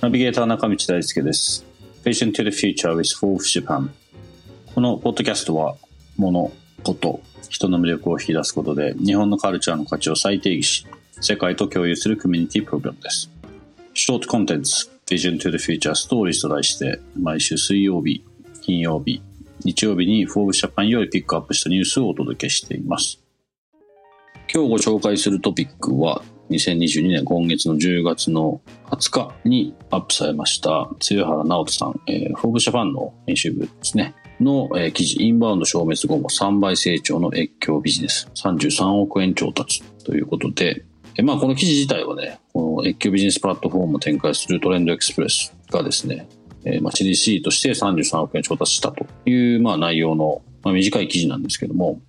ナビゲーター中道大輔です。Vision to the Future with Fourth Japan。このポッドキャストは、物、こと、人の魅力を引き出すことで、日本のカルチャーの価値を再定義し、世界と共有するコミュニティプログラムです。ショートコンテンツ、Vision to the Future Stories と題して、毎週水曜日、金曜日、日曜日に Forbes Japan よりピックアップしたニュースをお届けしています。今日ご紹介するトピックは、2022年今月の10月の20日にアップされました、露原直人さん、えー、フォーブジャパンの編集部ですね、の、えー記事、インバウンド消滅後も3倍成長の越境ビジネス、33億円調達ということで、えーまあこの記事自体はね、この越境ビジネスプラットフォームを展開するトレンドエクスプレスがですね、えーまあ CDC として33億円調達したという、まあ内容の、まあ、短い記事なんですけども、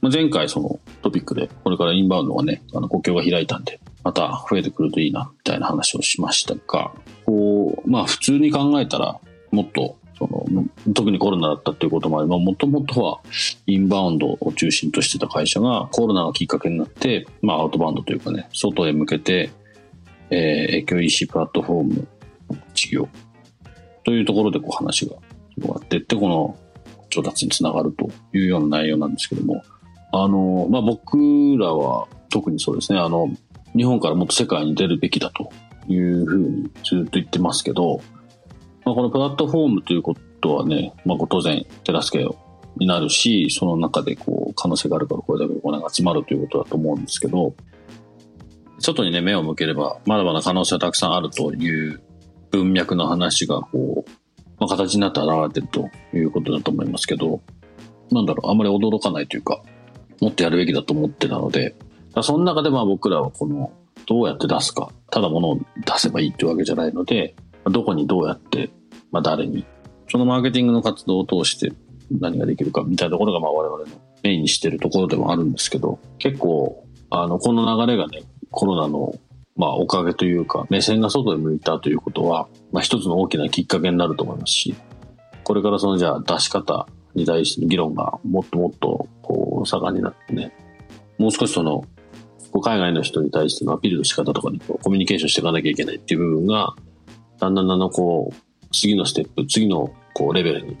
まあ、前回そのトピックで、これからインバウンドがね、あの国境が開いたんで、また増えてくるといいな、みたいな話をしましたが、こう、まあ普通に考えたら、もっと、その、特にコロナだったっていうこともあり、まあもともとはインバウンドを中心としてた会社がコロナがきっかけになって、まあアウトバウンドというかね、外へ向けて、えー、影響 EC プラットフォーム事業というところでこう話が広がっていって、この調達につながるというような内容なんですけども、あの、まあ、僕らは特にそうですね、あの、日本からもっと世界に出るべきだというふうにずっと言ってますけど、まあ、このプラットフォームということはね、まあ、当然手助けになるし、その中でこう可能性があるからこれだけお金が集まるということだと思うんですけど、外にね、目を向ければ、まだまだ可能性はたくさんあるという文脈の話がこう、まあ、形になって現れてるということだと思いますけど、なんだろう、あんまり驚かないというか、もっとやるべきだと思ってたので、その中でまあ僕らはこの、どうやって出すか、ただ物を出せばいいっていうわけじゃないので、どこにどうやって、まあ誰に、そのマーケティングの活動を通して何ができるかみたいなところがまあ我々のメインにしてるところでもあるんですけど、結構、あの、この流れがね、コロナのまあおかげというか、目線が外へ向いたということは、まあ一つの大きなきっかけになると思いますし、これからそのじゃあ出し方に対しての議論がもっともっとこう盛んになってね、もう少しその、海外の人に対してのアピールの仕方とかにこうコミュニケーションしていかなきゃいけないっていう部分が、だんだんだんだんこう、次のステップ、次のこうレベルに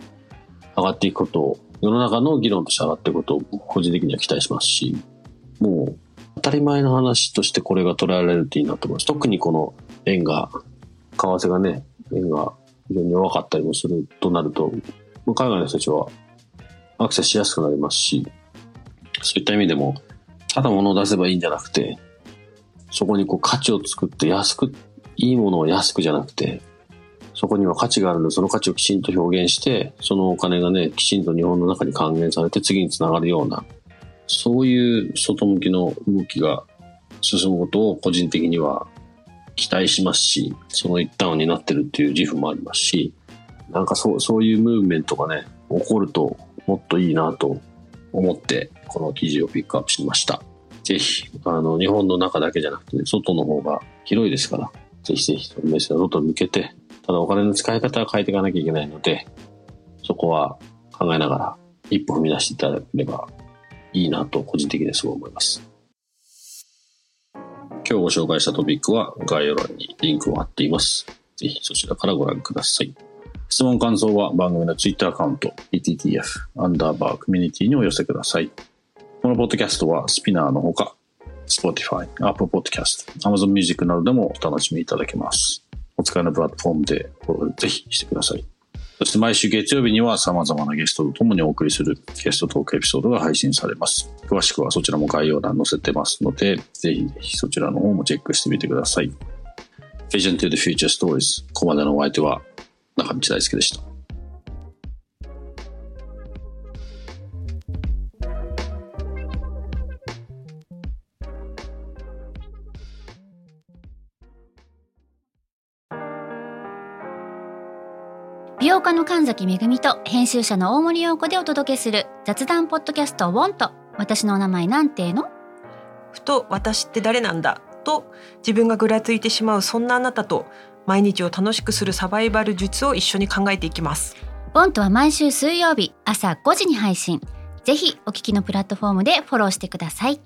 上がっていくことを、世の中の議論として上がっていくことを個人的には期待しますし、もう当たり前の話としてこれが捉えられるといいなと思います。特にこの円が、為替がね、円が非常に弱かったりもするとなると、海外の人たちはアクセスしやすくなりますし、そういった意味でも、ただ物を出せばいいんじゃなくて、そこにこう価値を作って安く、いいものを安くじゃなくて、そこには価値があるので、その価値をきちんと表現して、そのお金がね、きちんと日本の中に還元されて次につながるような、そういう外向きの動きが進むことを個人的には期待しますし、その一端を担ってるっていう自負もありますし、なんかそう、そういうムーブメントがね、起こるともっといいなと思って、この記事をピックアップしました。ぜひ、あの、日本の中だけじゃなくて、ね、外の方が広いですから、ぜひぜひ、そのメッセージを外に向けて、ただお金の使い方は変えていかなきゃいけないので、そこは考えながら一歩踏み出していただければいいなと個人的にはすごい思います。今日ご紹介したトピックは概要欄にリンクを貼っています。ぜひそちらからご覧ください。質問感想は番組の Twitter アカウント PTTF アンダーバーコミュニティにお寄せください。このポッドキャストはスピナーのほか Spotify、Apple Podcast、Amazon Music などでもお楽しみいただけます。お使いのプラットフォームでフォローぜひしてください。そして毎週月曜日には様々なゲストと共にお送りするゲストトークエピソードが配信されます。詳しくはそちらも概要欄載せてますので、ぜひぜひそちらの方もチェックしてみてください。Vision to the Future Stories。ここまでのお相手は中道大輔でした。美容家の神崎めぐみと編集者の大森洋子でお届けする雑談ポッドキャスト「ウォンと私の名前なんての?」ふと「私って誰なんだ?」と自分がぐらついてしまうそんなあなたと毎日を楽しくするサバイバル術を一緒に考えていきます。ボントは毎週水曜日朝5時に配信。ぜひお聞きのプラットフォームでフォローしてください。